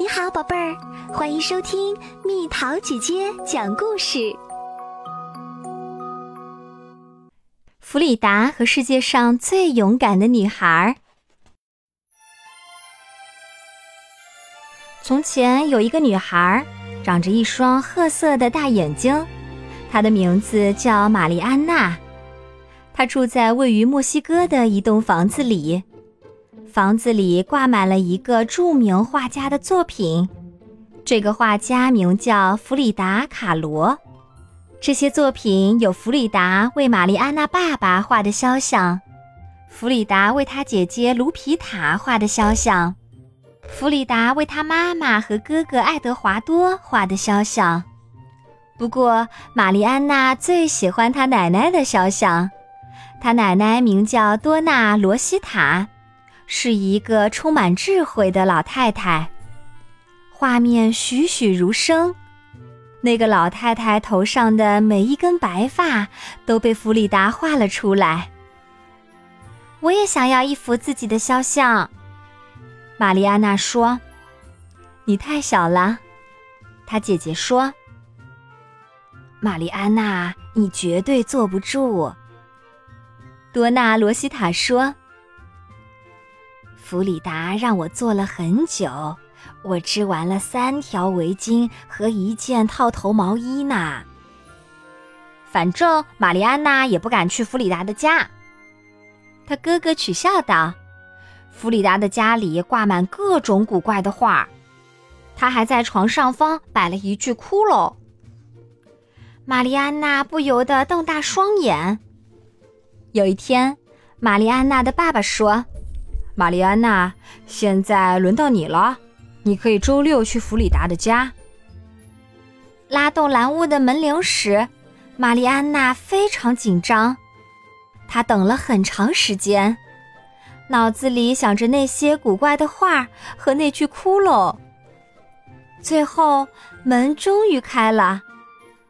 你好，宝贝儿，欢迎收听蜜桃姐姐讲故事。弗里达和世界上最勇敢的女孩。从前有一个女孩，长着一双褐色的大眼睛，她的名字叫玛丽安娜。她住在位于墨西哥的一栋房子里。房子里挂满了一个著名画家的作品，这个画家名叫弗里达·卡罗。这些作品有弗里达为玛丽安娜爸爸画的肖像，弗里达为她姐姐卢皮塔画的肖像，弗里达为她妈妈和哥哥爱德华多画的肖像。不过，玛丽安娜最喜欢她奶奶的肖像，她奶奶名叫多纳罗西塔。是一个充满智慧的老太太，画面栩栩如生。那个老太太头上的每一根白发都被弗里达画了出来。我也想要一幅自己的肖像，玛丽安娜说：“你太小了。”她姐姐说：“玛丽安娜，你绝对坐不住。”多纳罗西塔说。弗里达让我做了很久，我织完了三条围巾和一件套头毛衣呢。反正玛丽安娜也不敢去弗里达的家。他哥哥取笑道：“弗里达的家里挂满各种古怪的画，他还在床上方摆了一具骷髅。”玛丽安娜不由得瞪大双眼。有一天，玛丽安娜的爸爸说。玛丽安娜，现在轮到你了。你可以周六去弗里达的家。拉动蓝屋的门铃时，玛丽安娜非常紧张。她等了很长时间，脑子里想着那些古怪的画和那具骷髅。最后，门终于开了，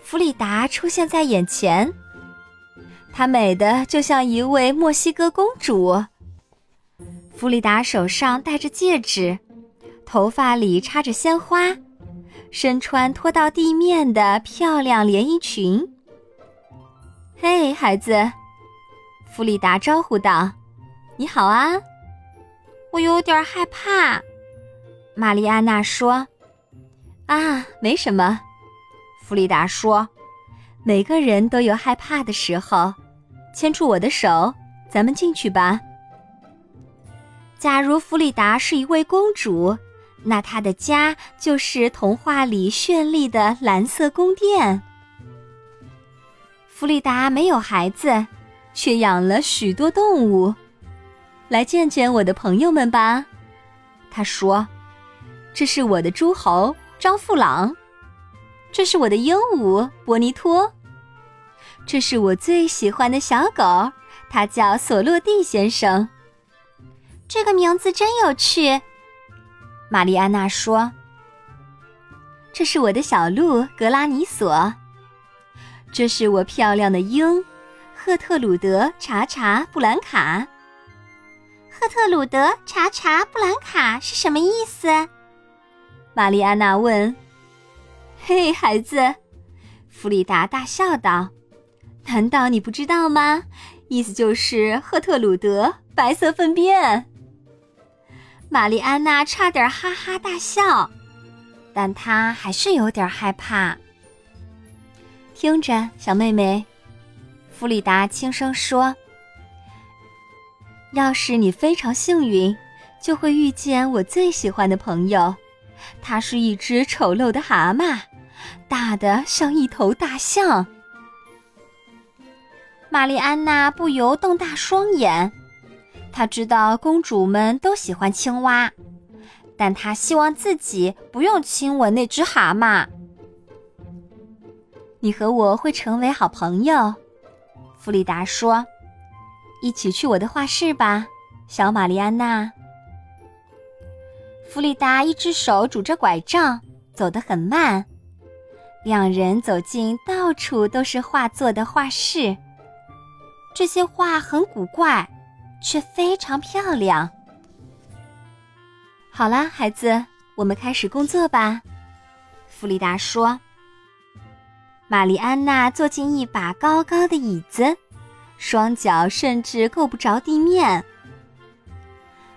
弗里达出现在眼前。她美的就像一位墨西哥公主。弗里达手上戴着戒指，头发里插着鲜花，身穿拖到地面的漂亮连衣裙。嘿，孩子，弗里达招呼道：“你好啊。”我有点害怕，玛丽安娜说。“啊，没什么。”弗里达说，“每个人都有害怕的时候。牵住我的手，咱们进去吧。”假如弗里达是一位公主，那她的家就是童话里绚丽的蓝色宫殿。弗里达没有孩子，却养了许多动物。来见见我的朋友们吧，他说：“这是我的诸侯张富朗，这是我的鹦鹉波尼托，这是我最喜欢的小狗，它叫索洛蒂先生。”这个名字真有趣，玛丽安娜说：“这是我的小鹿格拉尼索，这是我漂亮的鹰赫特鲁德查查布兰卡。赫特鲁德查查布兰卡是什么意思？”玛丽安娜问。“嘿，孩子！”弗里达大笑道，“难道你不知道吗？意思就是赫特鲁德白色粪便。”玛丽安娜差点哈哈大笑，但她还是有点害怕。听着，小妹妹，弗里达轻声说：“要是你非常幸运，就会遇见我最喜欢的朋友。他是一只丑陋的蛤蟆，大的像一头大象。”玛丽安娜不由瞪大双眼。他知道公主们都喜欢青蛙，但他希望自己不用亲吻那只蛤蟆。你和我会成为好朋友，弗里达说：“一起去我的画室吧，小玛丽安娜。”弗里达一只手拄着拐杖，走得很慢。两人走进到处都是画作的画室，这些画很古怪。却非常漂亮。好啦，孩子，我们开始工作吧。”弗里达说。玛丽安娜坐进一把高高的椅子，双脚甚至够不着地面。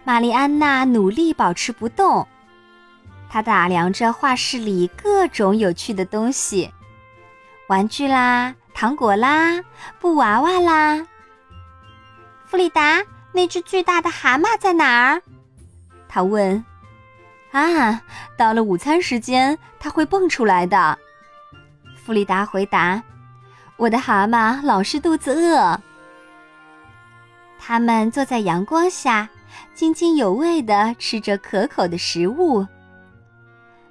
玛丽安娜努力保持不动，她打量着画室里各种有趣的东西：玩具啦，糖果啦，布娃娃啦。弗里达，那只巨大的蛤蟆在哪儿？他问。啊，到了午餐时间，它会蹦出来的。弗里达回答：“我的蛤蟆老是肚子饿。”他们坐在阳光下，津津有味地吃着可口的食物。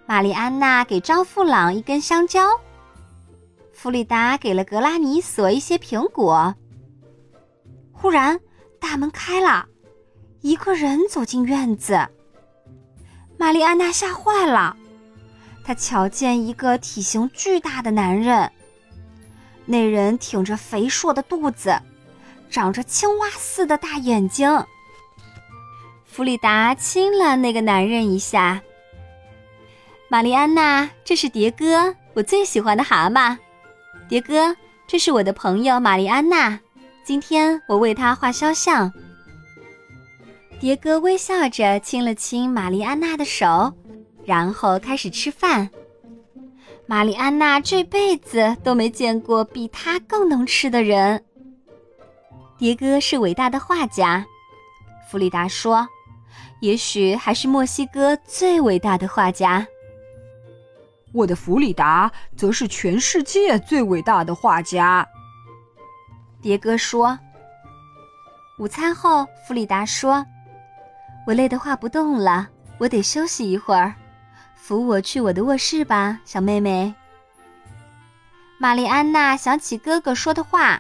玛丽安娜给张富朗一根香蕉，弗里达给了格拉尼索一些苹果。忽然，大门开了，一个人走进院子。玛丽安娜吓坏了。她瞧见一个体型巨大的男人，那人挺着肥硕的肚子，长着青蛙似的大眼睛。弗里达亲了那个男人一下。玛丽安娜，这是蝶哥，我最喜欢的蛤蟆。蝶哥，这是我的朋友玛丽安娜，今天我为他画肖像。迭哥微笑着亲了亲玛丽安娜的手。然后开始吃饭。玛丽安娜这辈子都没见过比他更能吃的人。迭哥是伟大的画家，弗里达说，也许还是墨西哥最伟大的画家。我的弗里达则是全世界最伟大的画家。迭哥说。午餐后，弗里达说：“我累得画不动了，我得休息一会儿。”扶我去我的卧室吧，小妹妹。玛丽安娜想起哥哥说的话：“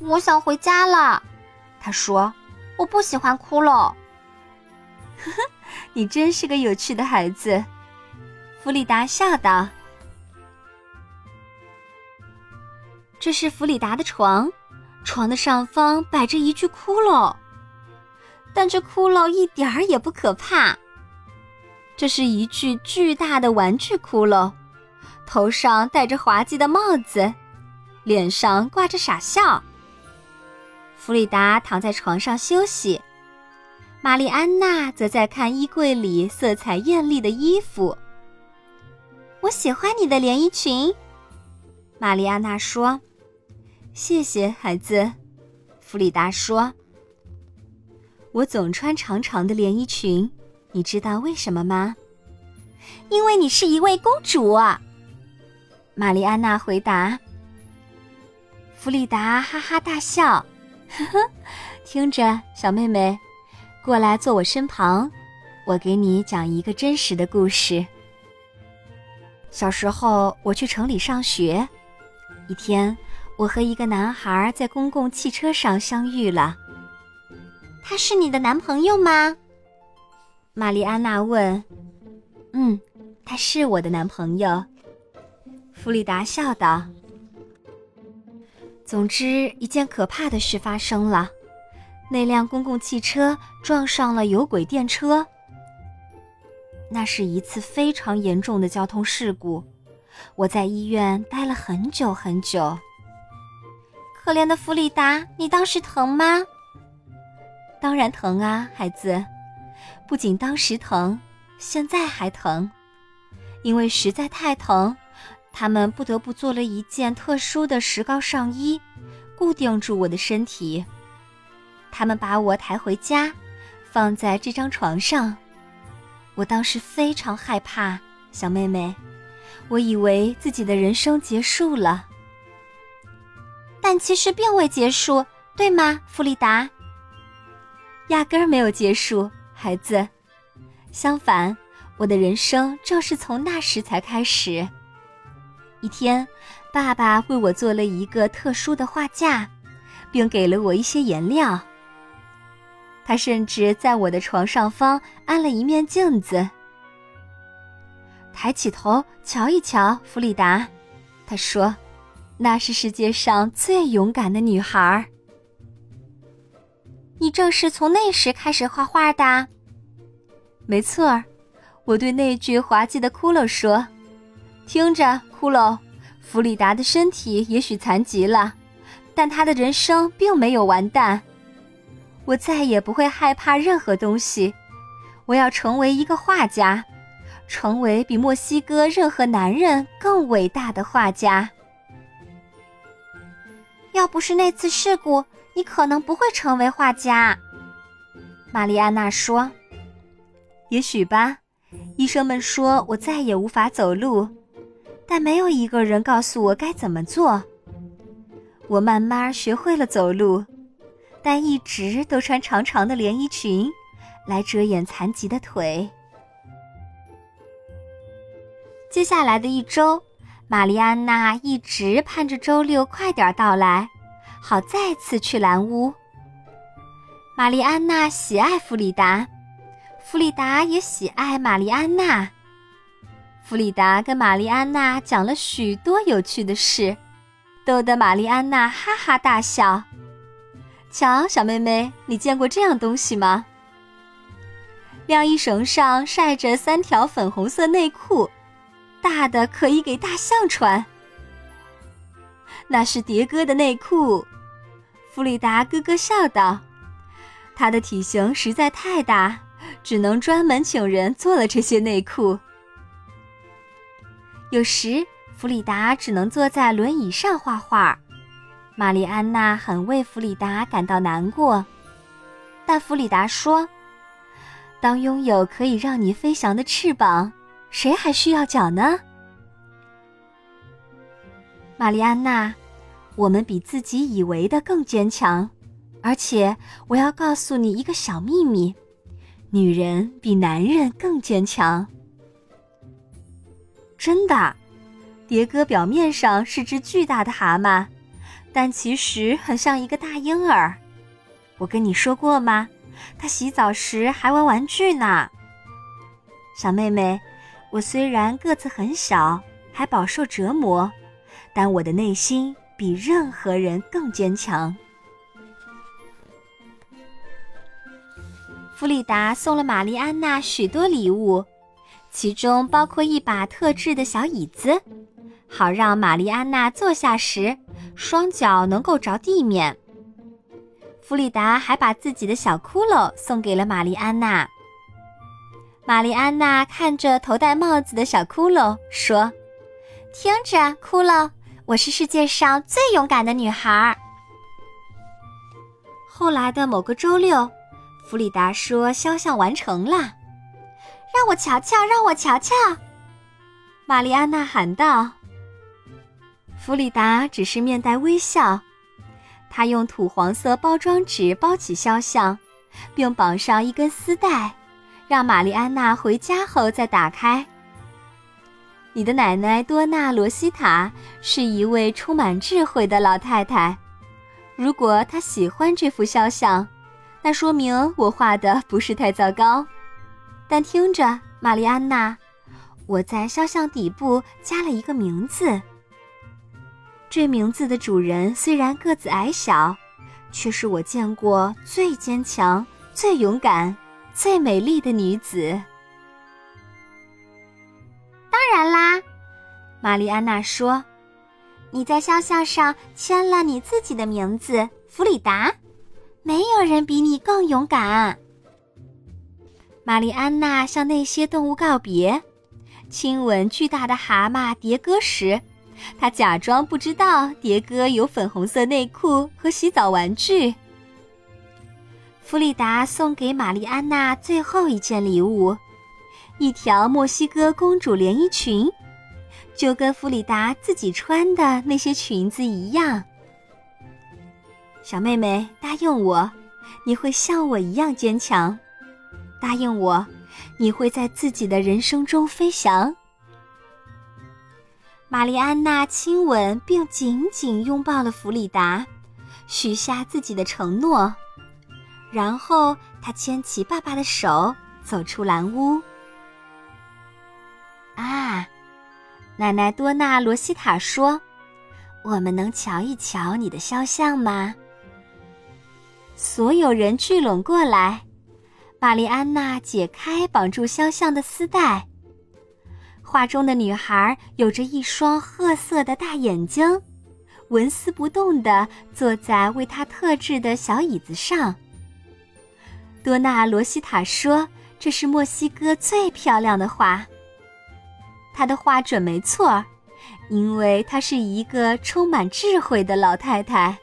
我想回家了。”她说：“我不喜欢骷髅。”呵呵，你真是个有趣的孩子，弗里达笑道。这是弗里达的床，床的上方摆着一具骷髅，但这骷髅一点儿也不可怕。这是一具巨大的玩具骷髅，头上戴着滑稽的帽子，脸上挂着傻笑。弗里达躺在床上休息，玛丽安娜则在看衣柜里色彩艳丽的衣服。我喜欢你的连衣裙，玛丽安娜说。谢谢，孩子，弗里达说。我总穿长长的连衣裙。你知道为什么吗？因为你是一位公主。玛丽安娜回答。弗里达哈哈大笑，呵呵，听着，小妹妹，过来坐我身旁，我给你讲一个真实的故事。小时候，我去城里上学，一天，我和一个男孩在公共汽车上相遇了。他是你的男朋友吗？玛丽安娜问：“嗯，他是我的男朋友。”弗里达笑道。总之，一件可怕的事发生了，那辆公共汽车撞上了有轨电车。那是一次非常严重的交通事故，我在医院待了很久很久。可怜的弗里达，你当时疼吗？当然疼啊，孩子。不仅当时疼，现在还疼，因为实在太疼，他们不得不做了一件特殊的石膏上衣，固定住我的身体。他们把我抬回家，放在这张床上。我当时非常害怕，小妹妹，我以为自己的人生结束了，但其实并未结束，对吗，弗里达？压根儿没有结束。孩子，相反，我的人生正是从那时才开始。一天，爸爸为我做了一个特殊的画架，并给了我一些颜料。他甚至在我的床上方安了一面镜子。抬起头瞧一瞧，弗里达，他说：“那是世界上最勇敢的女孩。”你正是从那时开始画画的，没错儿，我对那具滑稽的骷髅说：“听着，骷髅，弗里达的身体也许残疾了，但他的人生并没有完蛋。我再也不会害怕任何东西。我要成为一个画家，成为比墨西哥任何男人更伟大的画家。要不是那次事故，你可能不会成为画家。”玛丽安娜说。也许吧，医生们说我再也无法走路，但没有一个人告诉我该怎么做。我慢慢学会了走路，但一直都穿长长的连衣裙，来遮掩残疾的腿。接下来的一周，玛丽安娜一直盼着周六快点到来，好再次去蓝屋。玛丽安娜喜爱弗里达。弗里达也喜爱玛丽安娜。弗里达跟玛丽安娜讲了许多有趣的事，逗得玛丽安娜哈哈大笑。瞧，小妹妹，你见过这样东西吗？晾衣绳上晒着三条粉红色内裤，大的可以给大象穿。那是迭哥的内裤。弗里达咯咯笑道：“他的体型实在太大。”只能专门请人做了这些内裤。有时弗里达只能坐在轮椅上画画，玛丽安娜很为弗里达感到难过。但弗里达说：“当拥有可以让你飞翔的翅膀，谁还需要脚呢？”玛丽安娜，我们比自己以为的更坚强，而且我要告诉你一个小秘密。女人比男人更坚强。真的，迭哥表面上是只巨大的蛤蟆，但其实很像一个大婴儿。我跟你说过吗？他洗澡时还玩玩具呢。小妹妹，我虽然个子很小，还饱受折磨，但我的内心比任何人更坚强。弗里达送了玛丽安娜许多礼物，其中包括一把特制的小椅子，好让玛丽安娜坐下时双脚能够着地面。弗里达还把自己的小骷髅送给了玛丽安娜。玛丽安娜看着头戴帽子的小骷髅，说：“听着，骷髅，我是世界上最勇敢的女孩。”后来的某个周六。弗里达说：“肖像完成了，让我瞧瞧，让我瞧瞧。”玛丽安娜喊道。弗里达只是面带微笑，他用土黄色包装纸包起肖像，并绑上一根丝带，让玛丽安娜回家后再打开。你的奶奶多纳罗西塔是一位充满智慧的老太太，如果她喜欢这幅肖像。那说明我画的不是太糟糕，但听着，玛丽安娜，我在肖像底部加了一个名字。这名字的主人虽然个子矮小，却是我见过最坚强、最勇敢、最美丽的女子。当然啦，玛丽安娜说：“你在肖像上签了你自己的名字，弗里达。”没有人比你更勇敢。玛丽安娜向那些动物告别，亲吻巨大的蛤蟆迭哥时，她假装不知道迭哥有粉红色内裤和洗澡玩具。弗里达送给玛丽安娜最后一件礼物，一条墨西哥公主连衣裙，就跟弗里达自己穿的那些裙子一样。小妹妹，答应我，你会像我一样坚强。答应我，你会在自己的人生中飞翔。玛丽安娜亲吻并紧紧拥抱了弗里达，许下自己的承诺。然后，她牵起爸爸的手，走出蓝屋。啊，奶奶多纳罗西塔说：“我们能瞧一瞧你的肖像吗？”所有人聚拢过来，玛丽安娜解开绑住肖像的丝带。画中的女孩有着一双褐色的大眼睛，纹丝不动地坐在为她特制的小椅子上。多纳罗西塔说：“这是墨西哥最漂亮的画。”她的画准没错，因为她是一个充满智慧的老太太。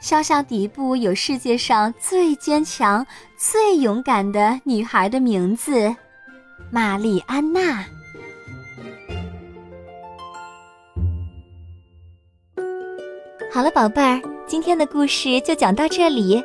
肖像底部有世界上最坚强、最勇敢的女孩的名字——玛丽安娜。好了，宝贝儿，今天的故事就讲到这里。